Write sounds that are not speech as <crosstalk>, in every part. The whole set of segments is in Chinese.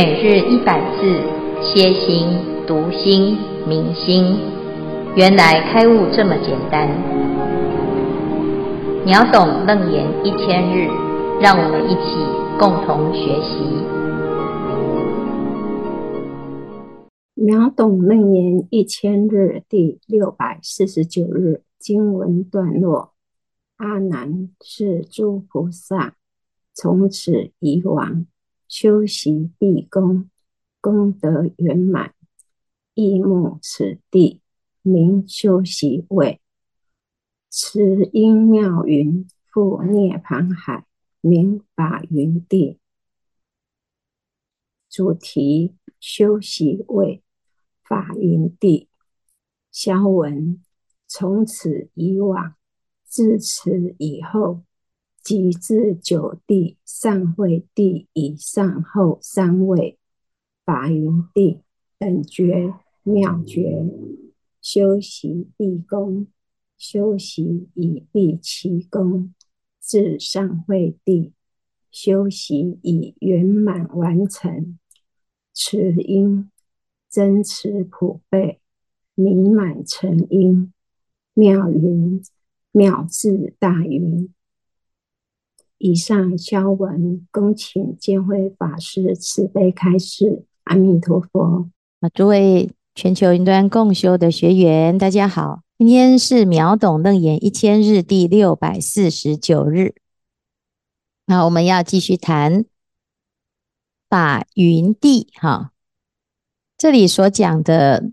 每日一百字，歇心、读心、明心，原来开悟这么简单。秒懂楞严一千日，让我们一起共同学习。秒懂楞严一千日第六百四十九日经文段落：阿难，是诸菩萨从此以往。修习毕功，功德圆满，忆慕此地，名修习位。慈音妙云覆涅槃海，名法云地。主题：修习位，法云地。消文：从此以往，自此以后。即至九地善慧地以上后三位法云地等觉妙觉，修习毕功，修习以毕其功，至善慧地，修习已圆满完成。慈音真慈普被，弥满成音，妙云妙智大云。以上消文，恭请见辉法师慈悲开示。阿弥陀佛。啊，诸位全球云端共修的学员，大家好。今天是秒懂楞严一千日第六百四十九日。那我们要继续谈法云地。哈，这里所讲的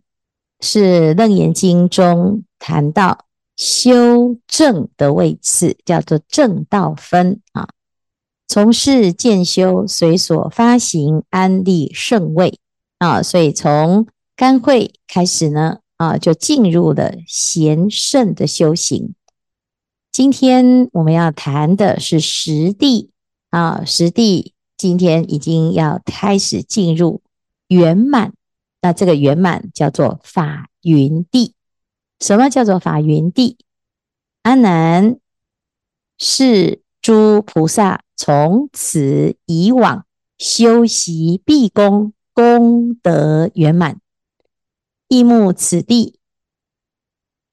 是楞严经中谈到。修正的位次叫做正道分啊，从事建修随所发行安立圣位啊，所以从干会开始呢啊，就进入了贤圣的修行。今天我们要谈的是实地啊，实地今天已经要开始进入圆满，那这个圆满叫做法云地。什么叫做法云地？阿难，是诸菩萨从此以往修习毕功，功德圆满，忆慕此地，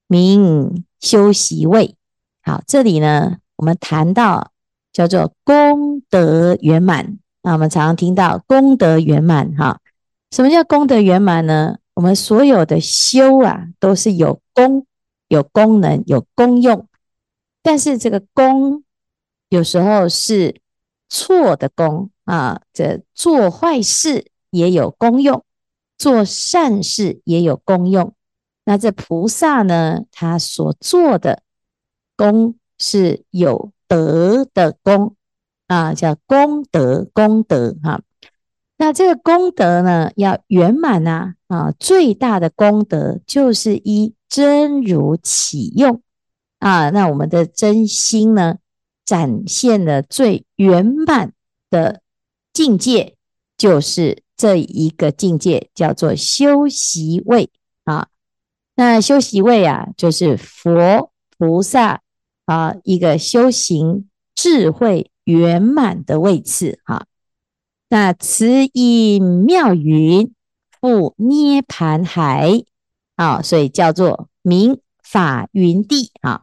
名修习位。好，这里呢，我们谈到叫做功德圆满。那我们常常听到功德圆满，哈，什么叫功德圆满呢？我们所有的修啊，都是有功、有功能、有功用，但是这个功有时候是错的功啊。这做坏事也有功用，做善事也有功用。那这菩萨呢，他所做的功是有德的功啊，叫功德，功德哈。那这个功德呢，要圆满呐。啊，最大的功德就是一真如起用啊，那我们的真心呢，展现了最圆满的境界，就是这一个境界，叫做修习位啊。那修习位啊，就是佛菩萨啊一个修行智慧圆满的位次啊。那慈音妙云。覆涅槃海啊，所以叫做名法云地啊。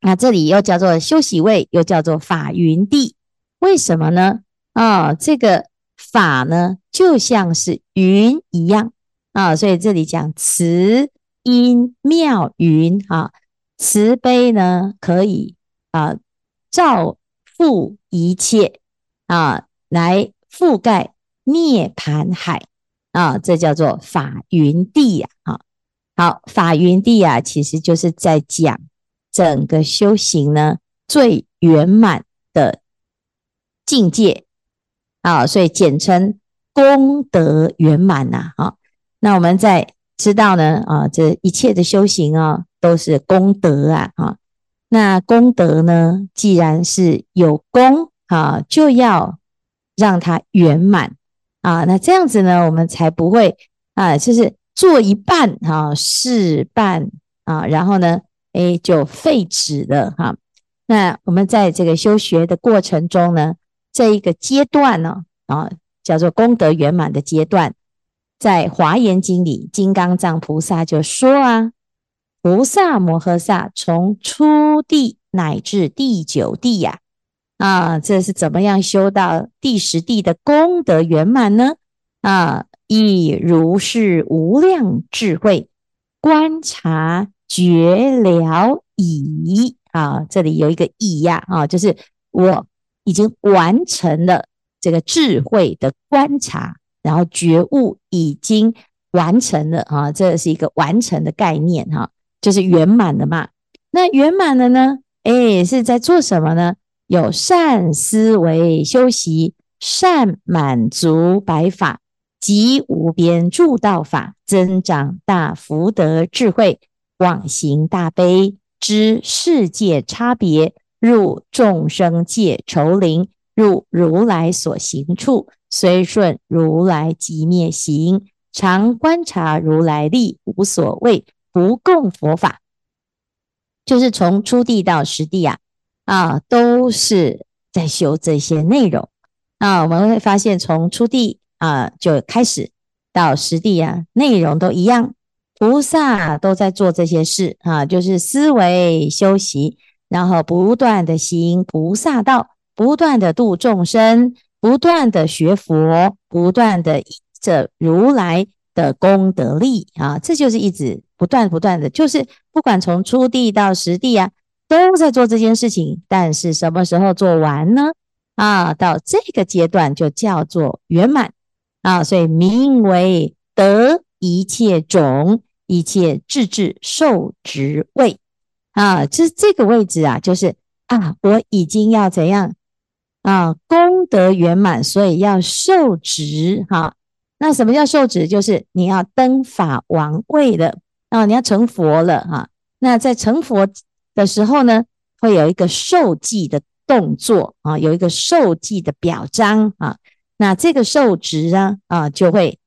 那这里又叫做休息位，又叫做法云地，为什么呢？啊，这个法呢，就像是云一样啊，所以这里讲慈音妙云啊，慈悲呢可以啊照覆一切啊，来覆盖涅槃海。啊，这叫做法云地呀！啊，好，法云地呀，其实就是在讲整个修行呢最圆满的境界啊，所以简称功德圆满呐！啊，那我们在知道呢啊，这一切的修行啊都是功德啊！啊，那功德呢，既然是有功啊，就要让它圆满。啊，那这样子呢，我们才不会啊，就是做一半啊，事半啊，然后呢，哎，就废止了哈、那我们在这个修学的过程中呢，这一个阶段呢，啊，叫做功德圆满的阶段。在《华严经》里，金刚藏菩萨就说啊，菩萨摩诃萨从初地乃至第九地呀，啊这是怎么样修到第十地的功德圆满呢？啊，以如是无量智慧观察觉了已啊，这里有一个已呀，啊，就是我已经完成了这个智慧的观察。然后觉悟已经完成了啊，这是一个完成的概念哈，就是圆满了嘛。那圆满了呢？哎，是在做什么呢？有善思维修习，善满足百法，及无边助道法，增长大福德智慧，广行大悲，知世界差别，入众生界愁林，入如来所行处。虽顺如来即灭行，常观察如来力，无所谓不共佛法。就是从初地到十地啊，啊，都都是在修这些内容啊。我们会发现，从初地啊就开始到十地啊，内容都一样，菩萨都在做这些事啊，就是思维修习，然后不断的行菩萨道，不断的度众生。不断的学佛，不断的依着如来的功德力啊，这就是一直不断不断的，就是不管从初地到十地啊，都在做这件事情。但是什么时候做完呢？啊，到这个阶段就叫做圆满啊，所以名为得一切种，一切智智受职位啊，这这个位置啊，就是啊，我已经要怎样？啊，功德圆满，所以要受职哈。那什么叫受职？就是你要登法王位了啊，你要成佛了哈。那在成佛的时候呢，会有一个受记的动作啊，有一个受记的表彰啊。那这个受值呢啊，就会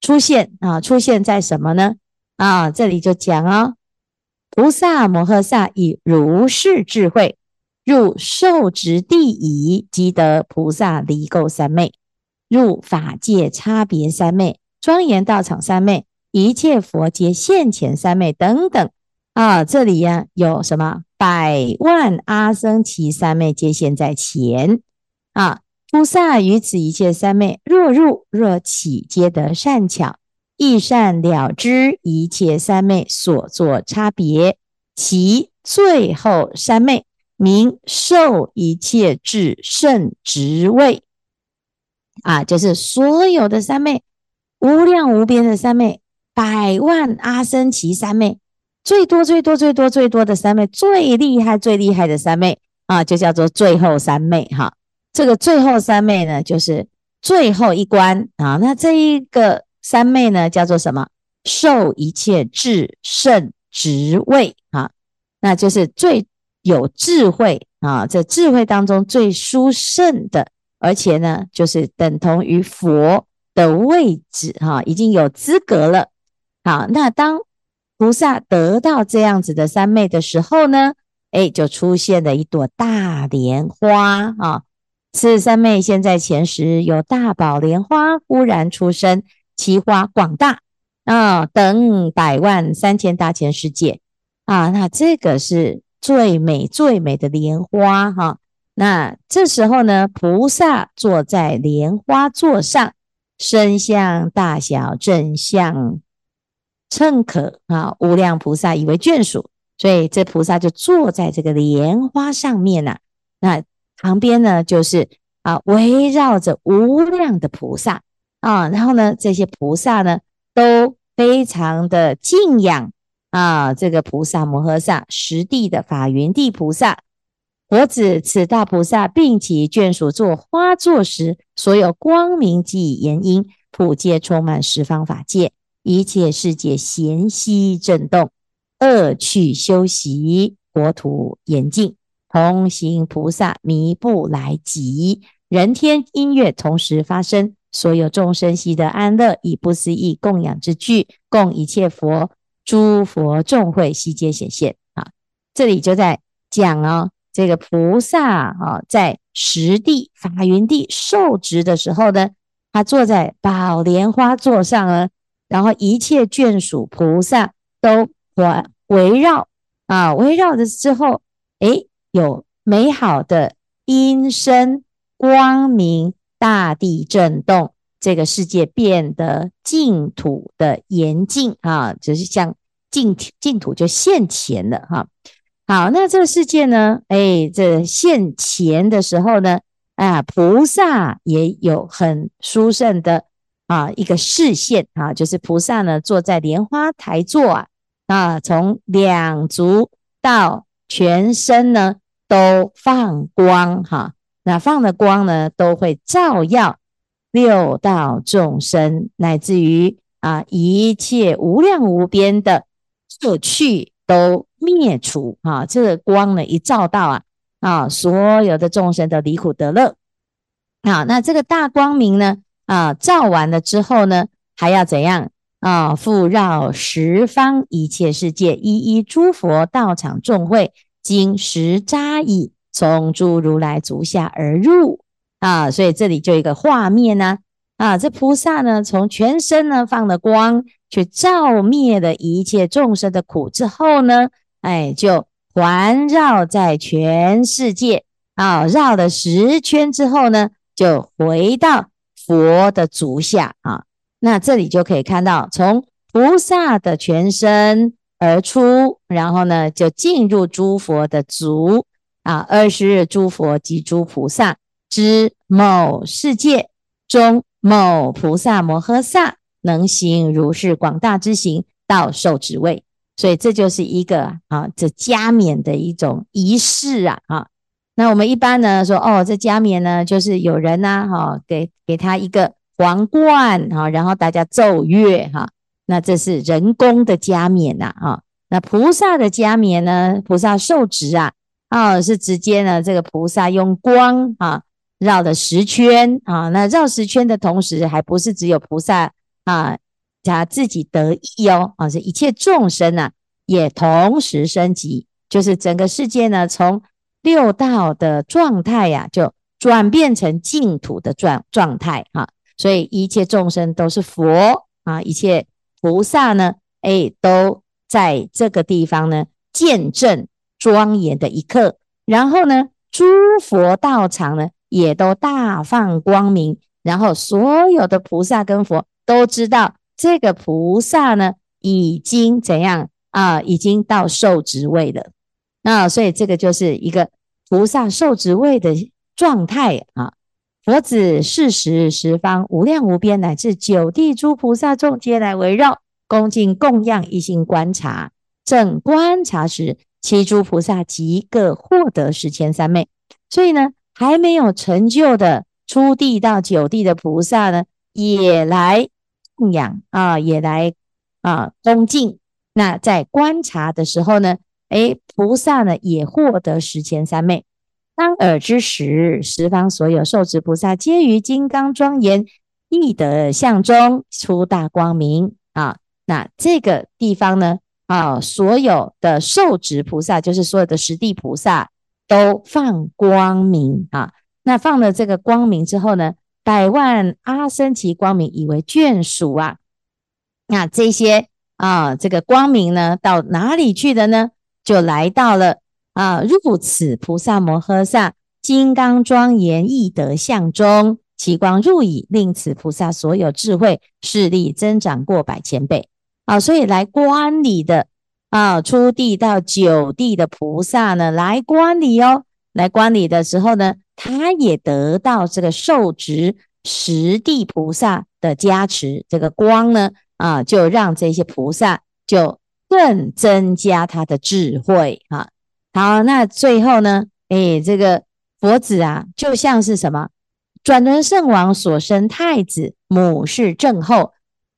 出现啊，出现在什么呢？啊，这里就讲哦，菩萨摩诃萨以如是智慧。入受持地已，即得菩萨离垢三昧；入法界差别三昧、庄严道场三昧、一切佛皆现前三昧等等啊！这里呀、有什么百万阿僧祇三昧皆现在前啊！菩萨于此一切三昧，若入若起，皆得善巧，亦善了知一切三昧所作差别，其最后三昧。名受一切智胜值位啊，就是所有的三昧，无量无边的三昧，百万阿僧祇三昧，最多最多最多最多的三昧，最厉害最厉害的三昧啊，就叫做最后三昧哈。这个最后三昧呢，就是最后一关啊。那这一个三昧呢，叫做什么？受一切智胜职位啊，那就是最。有智慧啊，这智慧当中最殊胜的，而且呢，就是等同于佛的位置哈，已经有资格了。好，那当菩萨得到这样子的三昧的时候呢，哎，就出现了一朵大莲花啊。是三昧现在前时，有大宝莲花忽然出生，其花广大啊，等百万三千大千世界啊。那这个是。最美最美的莲花哈，那这时候呢，菩萨坐在莲花座上，身相大小正相称可啊，无量菩萨以为眷属，所以这菩萨就坐在这个莲花上面呐、那旁边呢，就是啊，围绕着无量的菩萨。啊，然后呢，这些菩萨呢，都非常的敬仰。啊，这个菩萨摩诃萨，十地的法云地菩萨，我指此大菩萨，并其眷属坐花座时，所有光明及言音，普皆充满十方法界，一切世界闲息震动，恶趣修习，国土严净，同行菩萨弥不来及，人天音乐同时发生，所有众生悉得安乐，以不思议供养之具，供一切佛。诸佛众会悉皆显现啊！这里就在讲哦，这个菩萨啊，在实地法云地受职的时候呢，他坐在宝莲花座上呢，然后一切眷属菩萨都环围绕啊，围绕着之后，诶，有美好的音声光明，大地震动。这个世界变得净土的严净啊，就是像净，净土就现前了哈。好，那这个世界呢，哎，这现前的时候呢，啊，菩萨也有很殊胜的啊一个视线啊，就是菩萨呢坐在莲花台座啊，啊，从两足到全身呢都放光哈，那放的光呢都会照耀。六道众生，乃至于啊一切无量无边的过去都灭除啊！这个光呢一照到啊啊，所有的众生都离苦得乐啊！那这个大光明呢啊，照完了之后呢，还要怎样啊？复绕十方一切世界，一一诸佛道场众会，经十匝诣，从诸如来足下而入。啊，所以这里就一个画面呢，啊，啊，这菩萨呢，从全身呢放了光，去照灭了一切众生的苦之后呢，哎，就环绕在全世界啊，绕了十圈之后呢，就回到佛的足下啊。那这里就可以看到，从菩萨的全身而出，然后呢，就进入诸佛的足啊，二十日诸佛及诸菩萨。知某世界中某菩萨摩诃萨能行如是广大之行到受持位，所以这就是一个啊，这加冕的一种仪式啊啊。那我们一般呢说哦，这加冕呢就是有人呐哈，给给他一个皇冠哈，然后大家奏乐哈，那这是人工的加冕呐啊。那菩萨的加冕呢，菩萨受持啊啊是直接呢这个菩萨用光啊。绕了十圈啊，那绕十圈的同时，还不是只有菩萨啊，他自己得益哦啊，是一切众生啊，也同时升级，就是整个世界呢，从六道的状态呀，就转变成净土的状状态哈，所以一切众生都是佛啊，一切菩萨呢，哎，都在这个地方呢，见证庄严的一刻，然后呢，诸佛道场呢。也都大放光明，然后所有的菩萨跟佛都知道这个菩萨呢，已经怎样啊？已经到受职位了。那所以这个就是一个菩萨受持位的状态啊。佛子是时十方无量无边乃至九地诸菩萨众皆来围绕恭敬供养一心观察，正观察时，其诸菩萨即各获得十千三昧。所以呢。还没有成就的初地到九地的菩萨呢，也来供养啊，也来啊恭敬。那在观察的时候呢，诶，菩萨呢也获得十千三昧。当尔之时，十方所有受持菩萨，皆于金刚庄严义德相中出大光明啊。那这个地方呢，啊，所有的受持菩萨，就是所有的十地菩萨。都放光明啊！那放了这个光明之后呢，百万阿僧祇光明以为眷属啊。那这些啊，这个光明呢，到哪里去的呢？就来到了啊，入此菩萨摩诃萨金刚庄严义德相中，其光入矣，令此菩萨所有智慧势力增长过百千倍啊！所以来观礼的。啊，初地到九地的菩萨呢，来观礼哦。来观礼的时候呢，他也得到这个受持十地菩萨的加持，这个光呢，啊，就让这些菩萨就更增加他的智慧啊。好，那最后呢，哎，这个佛子啊，就像是什么？转轮圣王所生太子，母是正后。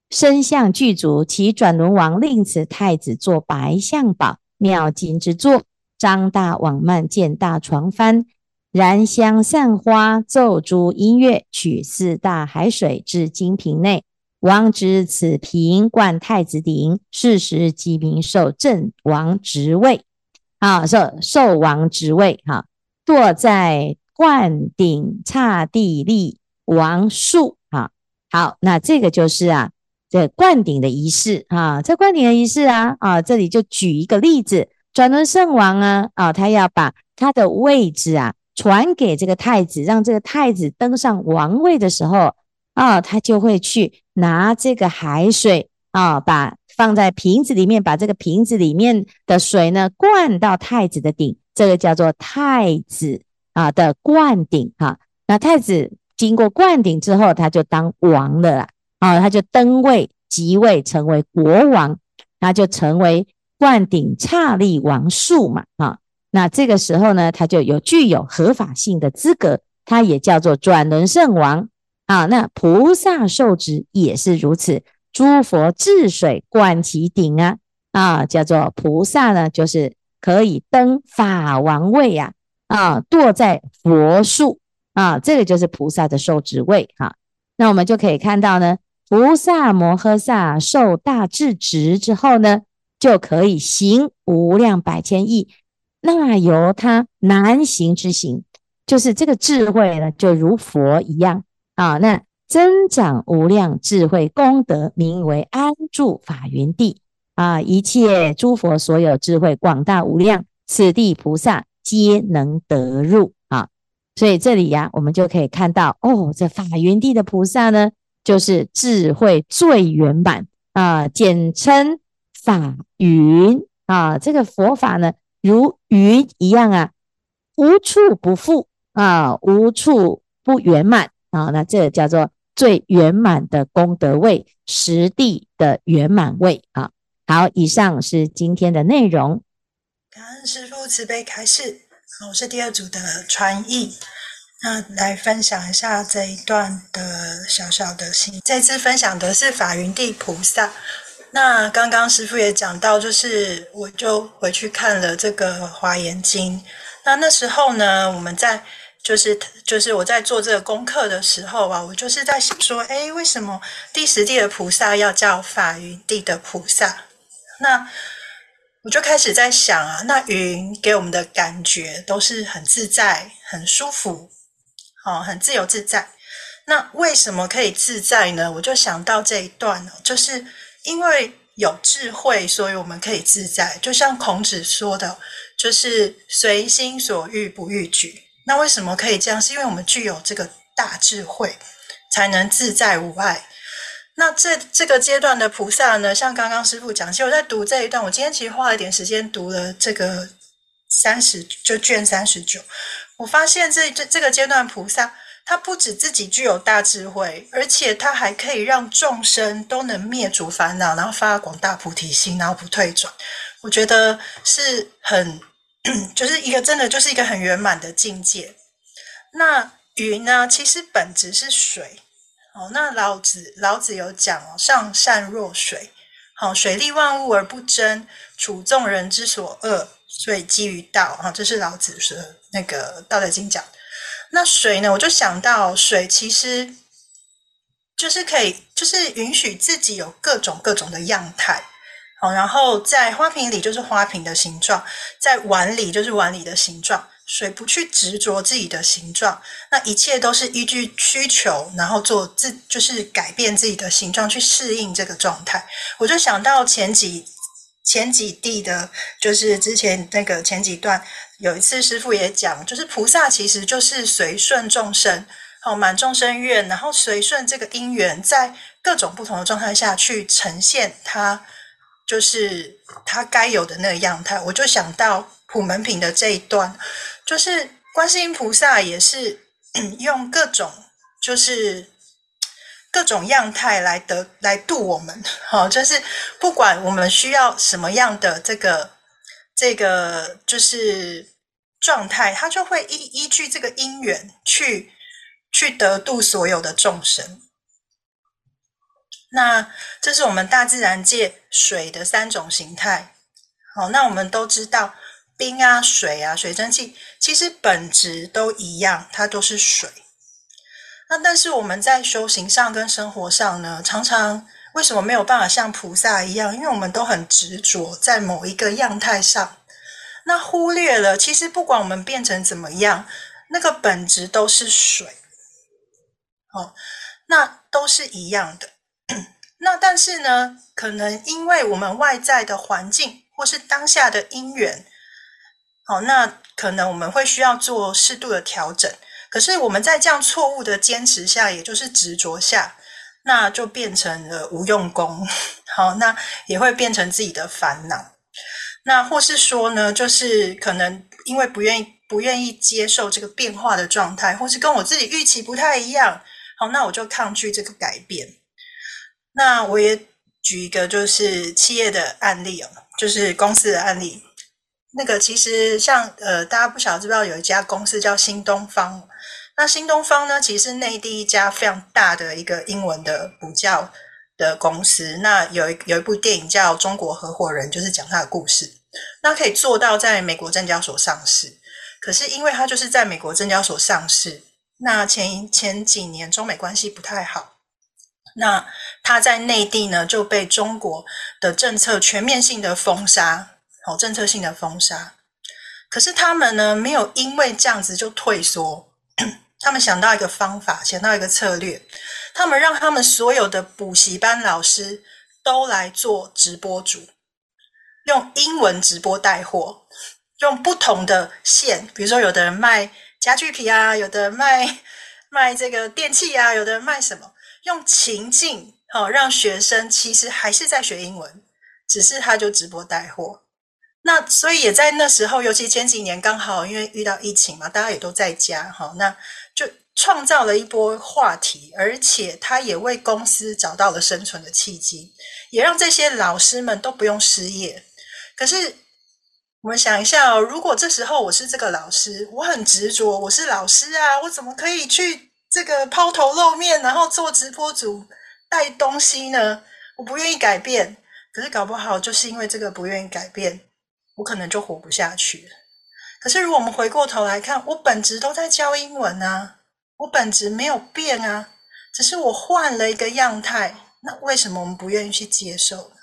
身相具足，其转轮王令此太子坐白象宝，妙金之座，张大网幔，建大床幡，燃香散花，奏诸音乐，取四大海水至金瓶内。王之此平冠太子顶，是时即名受正王职位。啊，受受王职位哈，坐在灌顶刹帝利王树啊。好，那这个就是啊，这灌顶的仪式啊，这灌顶的仪式啊啊，这里就举一个例子，转轮圣王啊啊，他要把他的位置啊传给这个太子，让这个太子登上王位的时候啊，他就会去拿这个海水啊，把。放在瓶子里面，把这个瓶子里面的水呢灌到太子的顶，这个叫做太子啊的灌顶哈。那太子经过灌顶之后，他就当王了啦啊，他就登位即位，成为国王，他就成为灌顶刹利王树嘛啊。那这个时候呢，他就有具有合法性的资格，他也叫做转轮圣王啊。那菩萨受职也是如此。诸佛治水灌其顶啊啊，叫做菩萨呢，就是可以登法王位呀啊，堕在佛树啊，这个就是菩萨的受职位哈、啊。那我们就可以看到呢，菩萨摩诃萨受大智职之后呢，就可以行无量百千亿，那由他难行之行，就是这个智慧呢，就如佛一样啊，那。增长无量智慧功德，名为安住法云地啊！一切诸佛所有智慧广大无量，此地菩萨皆能得入啊！所以这里呀、我们就可以看到哦，这法云地的菩萨呢，就是智慧最圆满啊，简称法云啊。这个佛法呢，如云一样啊，无处不覆啊，无处不圆满啊。那这个叫做。最圆满的功德位，实地的圆满位啊！好，以上是今天的内容。感恩师父慈悲开示，我是第二组的传译，那来分享一下这一段的小小的心。这次分享的是法云地菩萨。那刚刚师父也讲到，就是我就回去看了这个华严经。那那时候呢，我们在。就是就是我在做这个功课的时候啊，我就是在想说，诶，为什么第十地的菩萨要叫法云地的菩萨？那我就开始在想啊，那云给我们的感觉都是很自在、很舒服，哦，很自由自在。那为什么可以自在呢？我就想到这一段，就是因为有智慧，所以我们可以自在。就像孔子说的，就是随心所欲不逾矩。那为什么可以这样？是因为我们具有这个大智慧，才能自在无碍。那这这个阶段的菩萨呢，像刚刚师傅讲，其实我在读这一段，我今天其实花了一点时间读了这个三十就卷三十九，我发现这这这个阶段菩萨，他不止自己具有大智慧，而且他还可以让众生都能灭除烦恼，然后发广大菩提心，然后不退转。我觉得是很。就是一个真的就是一个很圆满的境界。那云呢，其实本质是水。哦，那老子老子有讲哦，上善若水。好，水利万物而不争，处众人之所恶，所以基于道。哈，这是老子说那个《道德经》讲。那水呢，我就想到水其实就是可以，就是允许自己有各种各种的样态。好，然后在花瓶里就是花瓶的形状，在碗里就是碗里的形状。水不去执着自己的形状，那一切都是依据需求，然后做自就是改变自己的形状去适应这个状态。我就想到前几前几地的，就是之前那个前几段有一次师父也讲，就是菩萨其实就是随顺众生，好满众生愿，然后随顺这个因缘，在各种不同的状态下去呈现它。就是他该有的那个样态，我就想到普门品的这一段，就是观世音菩萨也是 <clears throat> 用各种就是各种样态来得来度我们，好，就是不管我们需要什么样的这个这个就是状态，他就会依依据这个因缘去去得度所有的众生。那这是我们大自然界水的三种形态。好，那我们都知道冰啊、水啊、水蒸气，其实本质都一样，它都是水。那但是我们在修行上跟生活上呢，常常为什么没有办法像菩萨一样？因为我们都很执着在某一个样态上。那忽略了，其实不管我们变成怎么样，那个本质都是水，哦，那都是一样的。<coughs> 那但是呢，可能因为我们外在的环境或是当下的因缘，好，那可能我们会需要做适度的调整。可是我们在这样错误的坚持下，也就是执着下，那就变成了无用功。好，那也会变成自己的烦恼。那或是说呢，就是可能因为不愿意不愿意接受这个变化的状态，或是跟我自己预期不太一样。好，那我就抗拒这个改变。那我也举一个就是企业的案例哦，就是公司的案例。那个其实像呃，大家不晓得知不知道有一家公司叫新东方。那新东方呢，其实是内地一家非常大的一个英文的补教的公司。那有一有一部电影叫《中国合伙人》，就是讲他的故事。那可以做到在美国证交所上市，可是因为他就是在美国证交所上市，那前前几年中美关系不太好，那他在内地呢就被中国的政策全面性的封杀。好，政策性的封杀，可是他们呢，没有因为这样子就退缩，<clears throat> 他们想到一个方法，想到一个策略，他们让他们所有的补习班老师都来做直播主，用英文直播带货，用不同的线，比如说有的人卖家具皮啊，有的人卖卖这个电器啊，有的人卖什么，用情境，好，让学生其实还是在学英文，只是他就直播带货。那所以也在那时候，尤其前几年刚好因为遇到疫情嘛，大家也都在家哈，那就创造了一波话题，而且他也为公司找到了生存的契机，也让这些老师们都不用失业。可是我们想一下哦，如果这时候我是这个老师，我很执着，我是老师啊，我怎么可以去这个抛头露面，然后做直播主带东西呢？我不愿意改变，可是搞不好就是因为这个不愿意改变。我可能就活不下去了。可是，如果我们回过头来看，我本质都在教英文啊，我本质没有变啊，只是我换了一个样态。那为什么我们不愿意去接受呢？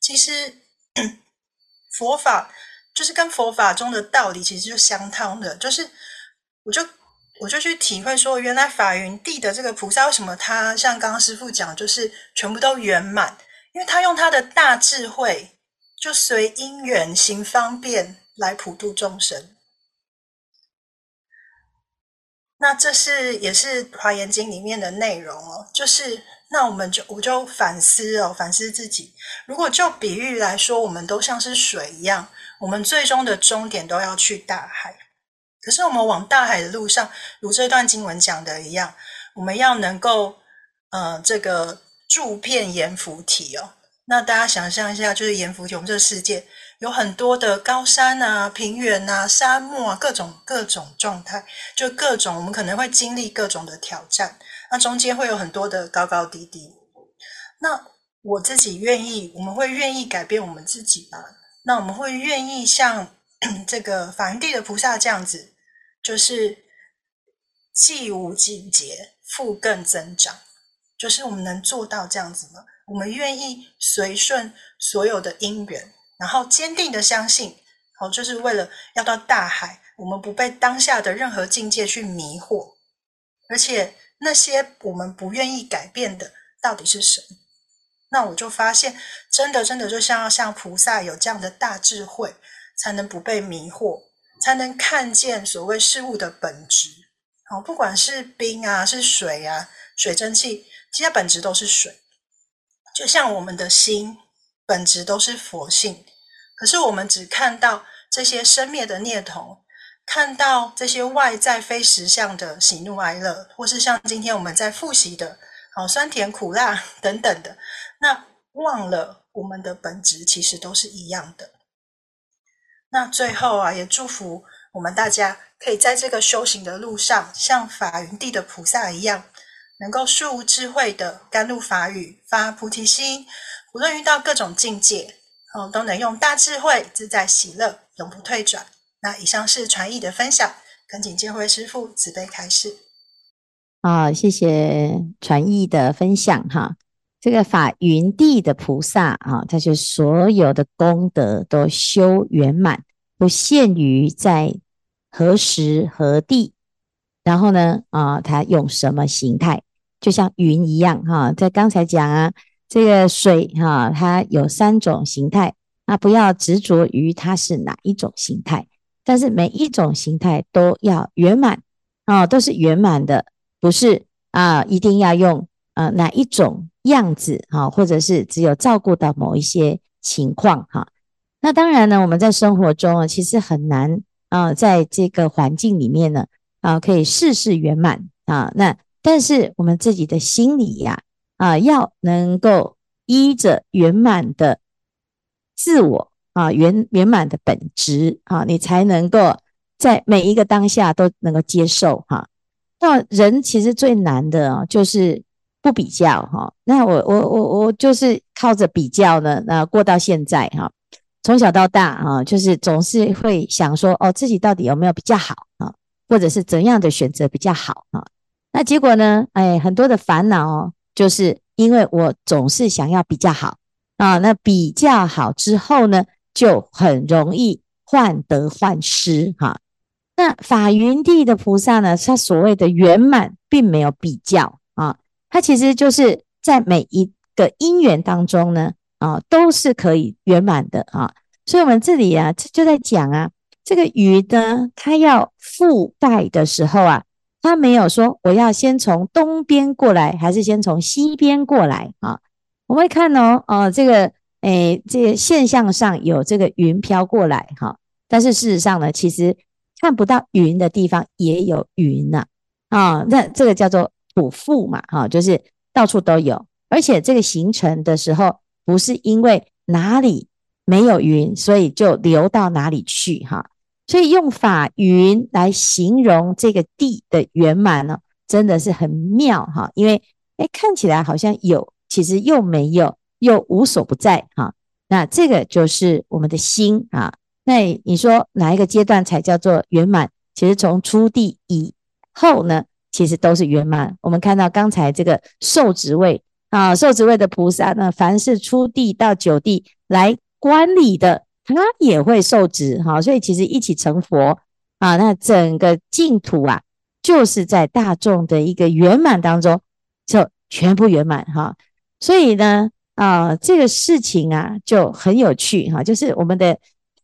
其实，佛法就是跟佛法中的道理其实就相通的。就是，我就我就去体会说，原来法云地的这个菩萨，为什么他像刚刚师父讲，就是全部都圆满？因为他用他的大智慧。就随因缘行方便来普度众生。那这是也是华严经里面的内容哦。就是那我们就我就反思哦，反思自己。如果就比喻来说，我们都像是水一样，我们最终的终点都要去大海。可是我们往大海的路上，如这段经文讲的一样，我们要能够呃这个住遍阎浮体哦。那大家想象一下，就是阎浮体，我们这个世界有很多的高山啊、平原啊、沙漠啊，各种各种状态，就各种我们可能会经历各种的挑战。那中间会有很多的高高低低。那我自己愿意，我们会愿意改变我们自己吧？那我们会愿意像 <clears throat> 这个法云地的菩萨这样子，就是既无尽竭，复更增长，就是我们能做到这样子吗？我们愿意随顺所有的因缘，然后坚定的相信，好，就是为了要到大海，我们不被当下的任何境界去迷惑，而且那些我们不愿意改变的，到底是什么？那我就发现，真的，真的就像要像菩萨有这样的大智慧，才能不被迷惑，才能看见所谓事物的本质。好，不管是冰啊，是水啊，水蒸气，其实本质都是水。就像我们的心本质都是佛性，可是我们只看到这些生灭的念头，看到这些外在非实相的喜怒哀乐，或是像今天我们在复习的，好酸甜苦辣等等的，那忘了我们的本质其实都是一样的。那最后啊，也祝福我们大家可以在这个修行的路上，像法云地的菩萨一样。能够树无智慧的甘露法语发菩提心，无论遇到各种境界，哦，都能用大智慧自在喜乐，永不退转。那以上是传译的分享，恳请见辉师父慈悲开示。好，谢谢传译的分享哈。这个法云地的菩萨啊，他就所有的功德都修圆满，不限于在何时何地。然后呢，啊，他用什么形态？就像云一样，哈，在刚才讲啊，这个水哈，它有三种形态，那不要执着于它是哪一种形态，但是每一种形态都要圆满啊，都是圆满的，不是啊，一定要用呃哪一种样子哈，或者是只有照顾到某一些情况哈。那当然呢，我们在生活中啊，其实很难啊，在这个环境里面呢啊，可以事事圆满啊，那。但是我们自己的心里呀，啊，要能够依着圆满的自我啊，圆圆满的本质啊，你才能够在每一个当下都能够接受哈。那人其实最难的啊，就是不比较哈。那我我我我就是靠着比较呢，那过到现在哈，从小到大啊，就是总是会想说，哦，自己到底有没有比较好啊，或者是怎样的选择比较好啊？那结果呢？哎，很多的烦恼哦，就是因为我总是想要比较好啊。那比较好之后呢，就很容易患得患失哈。那法云地的菩萨呢，他所谓的圆满，并没有比较它，其实就是在每一个因缘当中呢，啊，都是可以圆满的啊。所以，我们这里啊，就在讲啊，这个鱼呢，它要覆盖的时候啊。他没有说我要先从东边过来，还是先从西边过来啊？我们会看哦，哦，这个，诶，这个现象上有这个云飘过来哈，但是事实上呢，其实看不到云的地方也有云呐，啊，那这个叫做普覆嘛，哈，就是到处都有，而且这个形成的时候，不是因为哪里没有云，所以就流到哪里去哈。所以用法云来形容这个地的圆满呢，真的是很妙哈。因为哎，看起来好像有，其实又没有，又无所不在哈。那这个就是我们的心啊。那你说哪一个阶段才叫做圆满？其实从初地以后呢，其实都是圆满。我们看到刚才这个受持位啊，受持位的菩萨呢，凡是出地到九地来观礼的。他也会受持哈，所以其实一起成佛啊，那整个净土啊，就是在大众的一个圆满当中，就全部圆满哈。所以呢，啊，这个事情啊就很有趣哈，就是我们的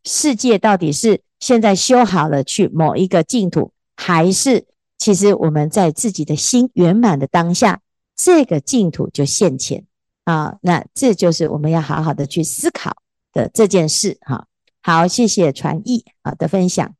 世界到底是现在修好了去某一个净土，还是其实我们在自己的心圆满的当下，这个净土就现前啊？那这就是我们要好好的去思考的这件事哈，好，谢谢传译啊的分享。